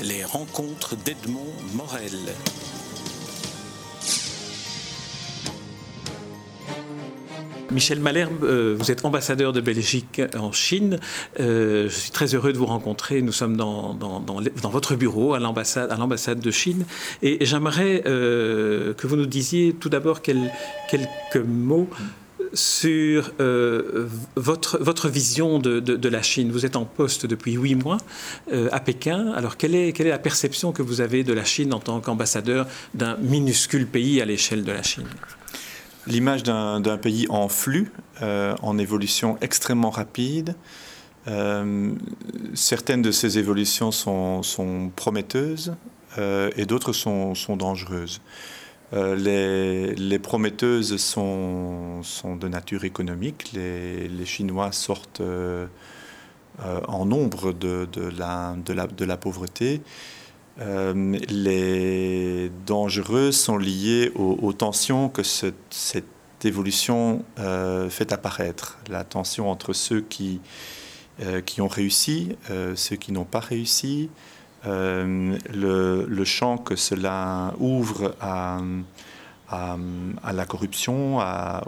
Les rencontres d'Edmond Morel. Michel Malherbe, euh, vous êtes ambassadeur de Belgique en Chine. Euh, je suis très heureux de vous rencontrer. Nous sommes dans, votre bureau à l'ambassade de Chine. Et, j'aimerais euh, que vous nous disiez tout d'abord quelques mots sur votre, votre vision de, la Chine. Vous êtes en poste depuis huit mois à Pékin. Alors, quelle est, quelle est la perception que vous avez de la Chine en tant qu'ambassadeur d'un minuscule pays à l'échelle de la Chine? L'image d'un pays en flux, euh, en évolution extrêmement rapide. Euh, certaines de ces évolutions sont, prometteuses euh, et d'autres sont, dangereuses. Les, prometteuses sont, de nature économique. Les, Chinois sortent en nombre de, la pauvreté. Euh, les dangereux sont liés aux, tensions que cette évolution euh, fait apparaître. La tension entre ceux euh, qui ont réussi, ceux qui n'ont pas réussi, le, champ que cela ouvre à, la corruption,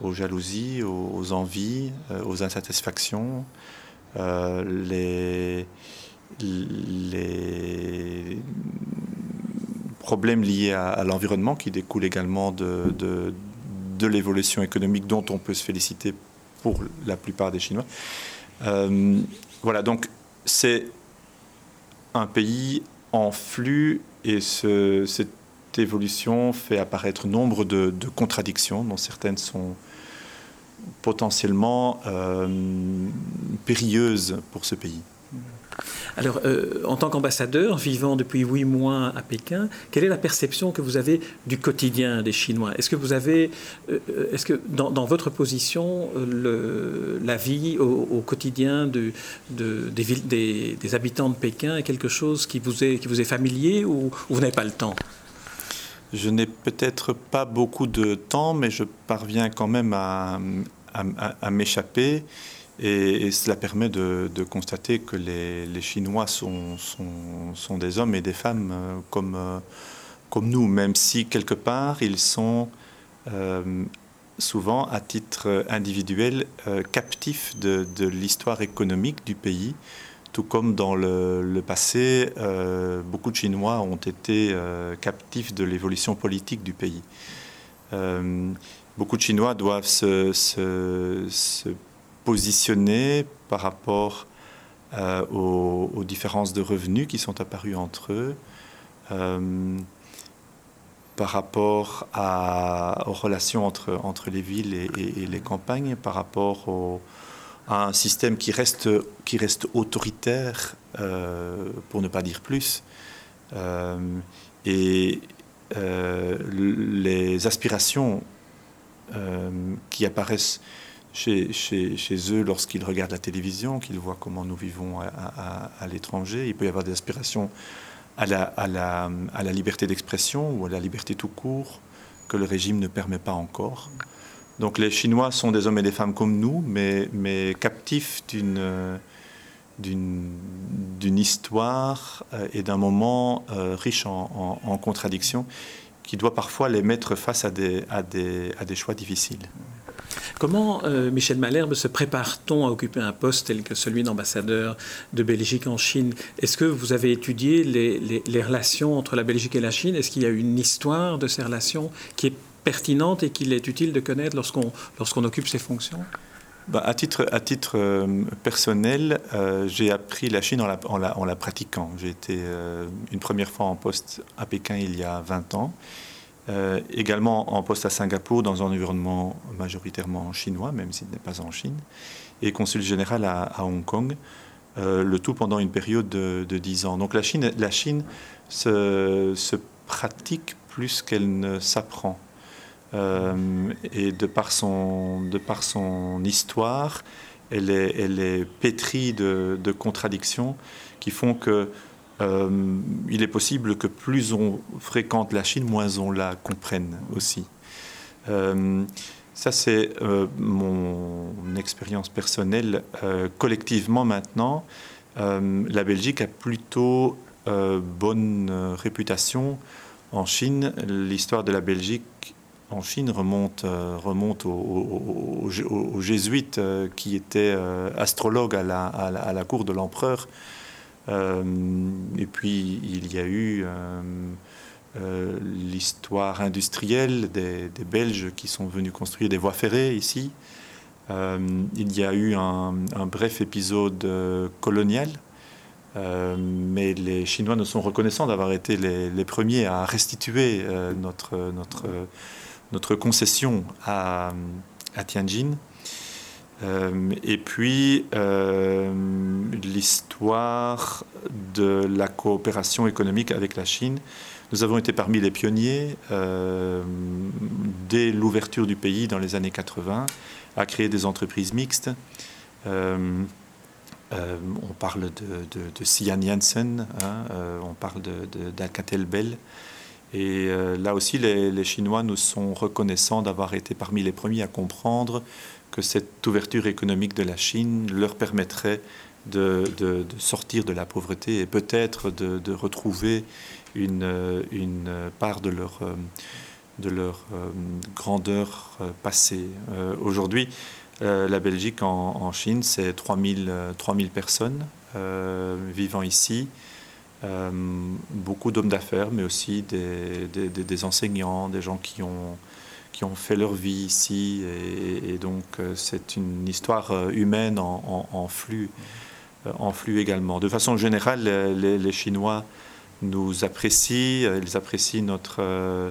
aux jalousies, aux envies, aux insatisfactions. les les problèmes liés à, l'environnement qui découlent également de, l'évolution économique dont on peut se féliciter pour la plupart des Chinois. Euh, voilà, donc c'est un pays en flux et ce, cette évolution fait apparaître nombre de, contradictions, dont certaines sont potentiellement euh, périlleuses pour ce pays. Alors, euh, en tant qu'ambassadeur, vivant depuis huit mois à Pékin, quelle est la perception que vous avez du quotidien des Chinois? Est-ce que vous avez, euh, est-ce que dans, votre position, le, la vie au, quotidien de, des, habitants de Pékin est quelque chose qui vous est, familier ou, vous n'avez pas le temps? Je n'ai peut-être pas beaucoup de temps, mais je parviens quand même à m'échapper. Et, cela permet de, constater que les, Chinois sont, sont, des hommes et des femmes euh, comme, euh, comme nous, même si quelque part ils sont euh, souvent à titre individuel captifs de, l'histoire économique du pays, tout comme dans le, passé, beaucoup de Chinois ont été captifs de l'évolution politique du pays. beaucoup de Chinois doivent se positionnés par rapport euh, aux, différences de revenus qui sont apparues entre eux, euh, par rapport aux relations entre, entre les villes et, les campagnes, par rapport à un système qui reste, qui reste autoritaire, euh, pour ne pas dire plus. et les aspirations qui apparaissent chez, eux lorsqu'ils regardent la télévision, qu'ils voient comment nous vivons à, l'étranger. Il peut y avoir des aspirations à la, liberté d'expression ou à la liberté tout court que le régime ne permet pas encore. Donc les Chinois sont des hommes et des femmes comme nous, mais, captifs d'une histoire euh, et d'un moment euh, riche en, contradictions qui doit parfois les mettre face à des choix difficiles. Comment, euh, Michel Malherbe, se prépare-t-on à occuper un poste tel que celui d'ambassadeur de Belgique en Chine? Est-ce que vous avez étudié les, relations entre la Belgique et la Chine? Est-ce qu'il y a une histoire de ces relations qui est pertinente et qu'il est utile de connaître lorsqu'on occupe ces fonctions? Bah, à titre, à titre euh, personnel, euh, j'ai appris la Chine en la, en la, en la pratiquant. J'ai été une première fois en poste à Pékin il y a 20 ans. Euh, également en poste à Singapour dans un environnement majoritairement chinois, même s'il n'est pas en Chine, et consul général à, Hong Kong, euh, le tout pendant une période de, dix 10 ans. Donc la Chine, la Chine se, pratique plus qu'elle ne s'apprend. Euh, et de par, son, de par son histoire, elle est, elle est pétrie de, de contradictions qui font que euh, il est possible que plus on fréquente la Chine, moins on la comprenne aussi. Euh, ça, c'est euh, mon expérience personnelle. collectivement, maintenant, la Belgique a plutôt bonne réputation en Chine. L'histoire de la Belgique en Chine remonte, remonte aux, jésuites qui étaient astrologues à la, à la cour de l'empereur. Et puis il y a eu euh, l'histoire industrielle des, Belges qui sont venus construire des voies ferrées ici. Euh, il y a eu un, bref épisode euh, colonial, mais les Chinois ne sont reconnaissants d'avoir été les, premiers à restituer notre, notre, notre concession à, à Tianjin. Et puis l'histoire de la coopération économique avec la Chine nous avons été parmi les pionniers euh, dès l'ouverture du pays dans les années 80 à créer des entreprises mixtes. Euh, euh, on parle de, de, Janssen, hein, on parle d'Alcatel Bell. Et là aussi, les, Chinois nous sont reconnaissants d'avoir été parmi les premiers à comprendre que cette ouverture économique de la Chine leur permettrait de, sortir de la pauvreté et peut-être de, retrouver une, part de leur, euh, euh, grandeur euh, passée. Aujourd'hui, la Belgique en, Chine, c'est 3000, 3000 personnes vivant ici. beaucoup d'hommes d'affaires, mais aussi des, enseignants, des gens qui ont, qui ont fait leur vie ici. Et, donc, c'est une histoire humaine en, flux, en flux également. De façon générale, les, Chinois nous apprécient, euh, ils apprécient notre, euh,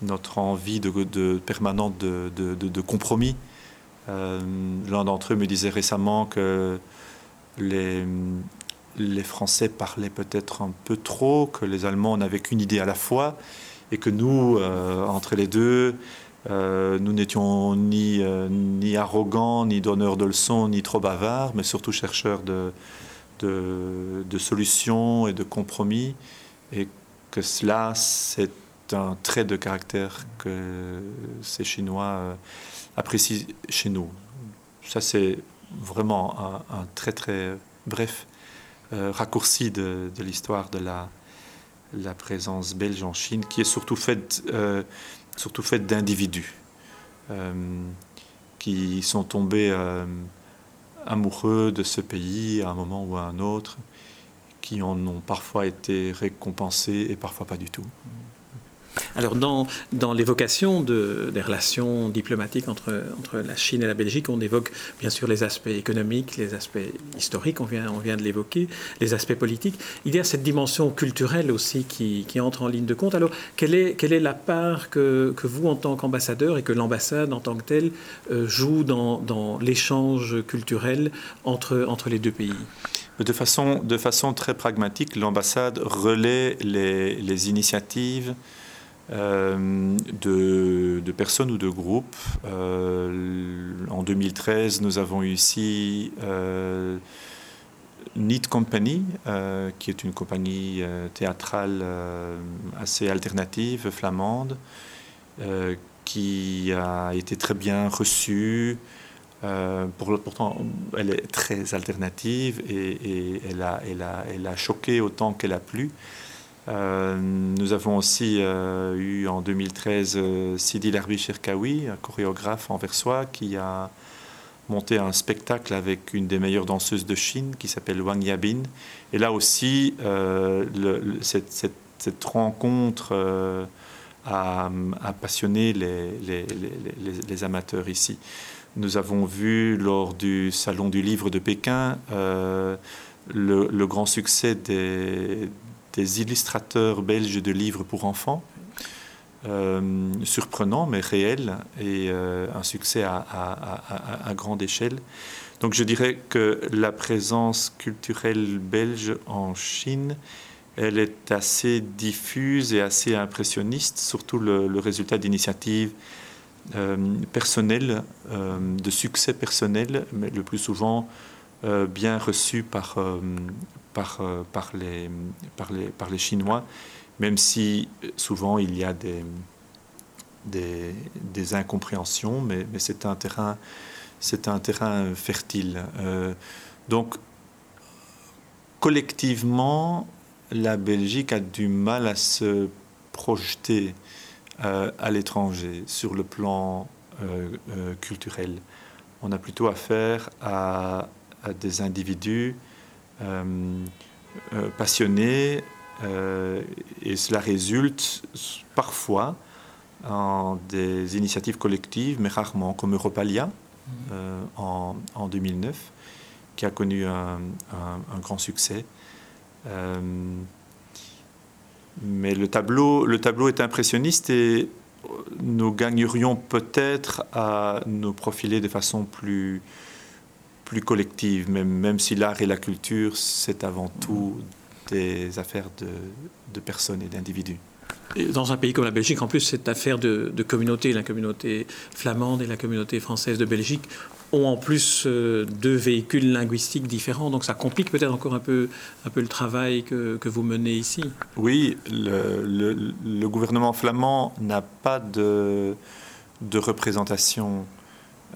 notre envie de, permanente de, compromis. Euh, l'un d'entre eux me disait récemment que les Français parlaient peut-être un peu trop, que les Allemands n'avaient qu'une idée à la fois, et que nous, entre les deux, nous n'étions ni, ni arrogants, ni donneurs de leçons, ni trop bavards, mais surtout chercheurs de, de, solutions et de compromis, et que cela, c'est un trait de caractère que ces Chinois euh, apprécient chez nous. Ça, c'est vraiment un, très très bref euh, raccourci de, l'histoire de la, la présence belge en Chine, qui est surtout faite euh, d'individus qui sont tombés amoureux de ce pays à un moment ou à un autre, qui en ont parfois été récompensés et parfois pas du tout. Alors, dans, l'évocation de, des relations diplomatiques entre, la Chine et la Belgique, on évoque bien sûr les aspects économiques, les aspects historiques, on vient, de l'évoquer, les aspects politiques. Il y a cette dimension culturelle aussi qui, entre en ligne de compte. Alors, quelle est, la part que, vous, en tant qu'ambassadeur, et que l'ambassade en tant que telle, euh, joue dans, l'échange culturel entre, les deux pays? De façon, très pragmatique, l'ambassade relaie les initiatives euh, de, personnes ou de groupes. Euh, en 2013, nous avons eu ici euh, Need Company, qui est une compagnie théâtrale assez alternative, flamande, qui a été très bien reçue. Pour, pourtant, elle est très alternative et, elle, a, choqué autant qu'elle a plu. Euh, nous avons aussi euh, eu en 2013 euh, Sidi Larbi Cherkaoui, un chorégraphe anversois, qui a monté un spectacle avec une des meilleures danseuses de Chine qui s'appelle Wang Yabin. Et là aussi, cette, rencontre a, passionné les, amateurs ici. Nous avons vu lors du Salon du Livre de Pékin le, grand succès des, des illustrateurs belges de livres pour enfants, euh, surprenant mais réel et euh, un succès à, grande échelle. Donc je dirais que la présence culturelle belge en Chine, elle est assez diffuse et assez impressionniste, surtout le, résultat d'initiatives euh, personnelles, de succès personnel, mais le plus souvent bien reçus par, par, euh, par, les, par, les, par les Chinois, même si euh, souvent il y a des, des, incompréhensions, mais, c'est un terrain, c'est un terrain fertile. Euh, donc, collectivement, la Belgique a du mal à se projeter à l'étranger sur le plan culturel. On a plutôt affaire à, à des individus passionnés et cela résulte parfois en des initiatives collectives, mais rarement, comme Europalia euh, en, en, 2009, qui a connu un, grand succès. Euh, mais le tableau, le tableau est impressionniste et nous gagnerions peut-être à nous profiler de façon plus, plus collective, même, même si l'art et la culture, c'est avant tout des affaires de, de personnes et d'individus dans un pays comme la Belgique, en plus, cette affaire de, de communauté, la communauté flamande et la communauté française de Belgique ont en plus euh, deux véhicules linguistiques différents, donc ça complique peut-être encore un peu, un peu le travail que, que vous menez ici. Oui, le, le, gouvernement flamand n'a pas de, de représentation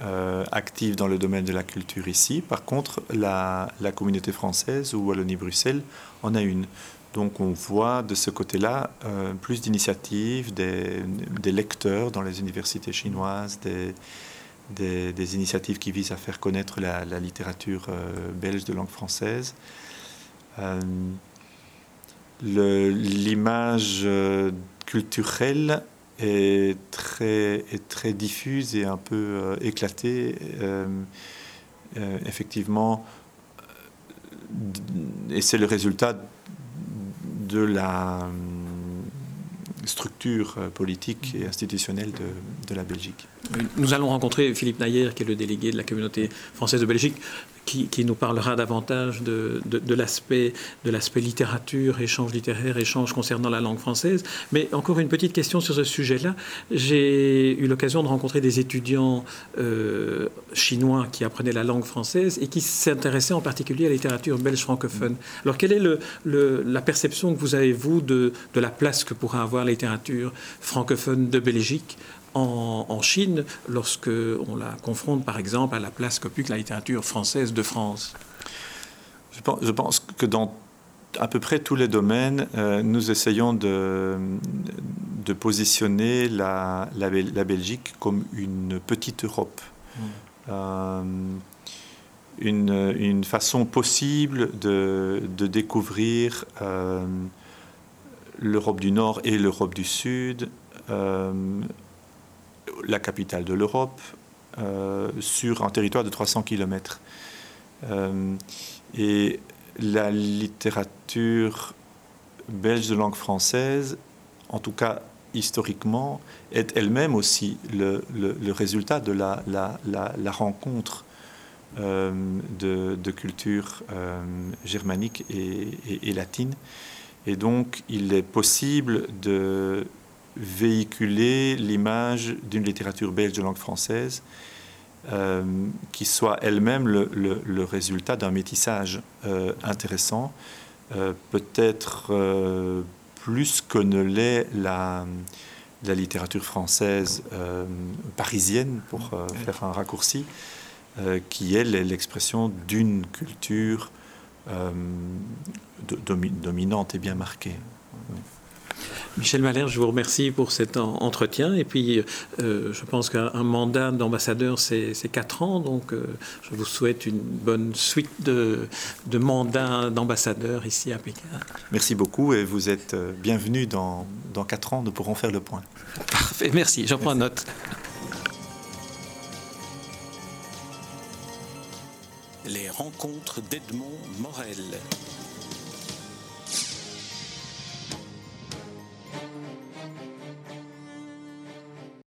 euh, active dans le domaine de la culture ici. Par contre, la, la communauté française ou Wallonie-Bruxelles en a une. Donc on voit de ce côté-là euh, plus d'initiatives des, lecteurs dans les universités chinoises, des, des, initiatives qui visent à faire connaître la, littérature euh, belge de langue française. L'image culturelle est très, est très diffuse et un peu éclatée. effectivement, et c'est le résultat de la euh, structure euh, politique et institutionnelle de, de la Belgique. Nous allons rencontrer Philippe Nayer, qui est le délégué de la communauté française de Belgique qui, nous parlera davantage de, l'aspect littérature, échange littéraire, échange concernant la langue française. Mais encore une petite question sur ce sujet-là. J'ai eu l'occasion de rencontrer des étudiants euh, chinois qui apprenaient la langue française et qui s'intéressaient en particulier à la littérature belge francophone. Alors quelle est la perception que vous avez, vous, de la place que pourra avoir la littérature francophone de Belgique en, Chine lorsque on la confronte par exemple à la place qu'occupe la littérature française de France je pense, que dans à peu près tous les domaines, euh, nous essayons de, de positionner la, la, Belgique comme une petite Europe. Mmh. Euh, une, une, façon possible de, de découvrir euh, l'Europe du Nord et l'Europe du Sud la capitale de l'Europe, euh, sur un territoire de 300 km. Euh, et la littérature belge de langue française, en tout cas historiquement, est elle-même aussi le, résultat de la, rencontre euh, de, cultures germaniques et, et, latines. Et donc, il est possible de véhiculer l'image d'une littérature belge de langue française euh, qui soit elle-même le, résultat d'un métissage euh, intéressant, euh, peut-être plus que ne l'est la, la, littérature française parisienne, pour faire un raccourci, qui est l'expression d'une culture dominante et bien marquée. Michel Malher, je vous remercie pour cet entretien. Et puis, euh, je pense qu'un mandat d'ambassadeur, c'est quatre ans. Donc, euh, je vous souhaite une bonne suite de, de mandats d'ambassadeur ici à Pékin. Merci beaucoup et vous êtes euh, bienvenue dans, dans quatre ans. Nous pourrons faire le point. Parfait, merci. J'en prends note. Les rencontres d'Edmond Morel.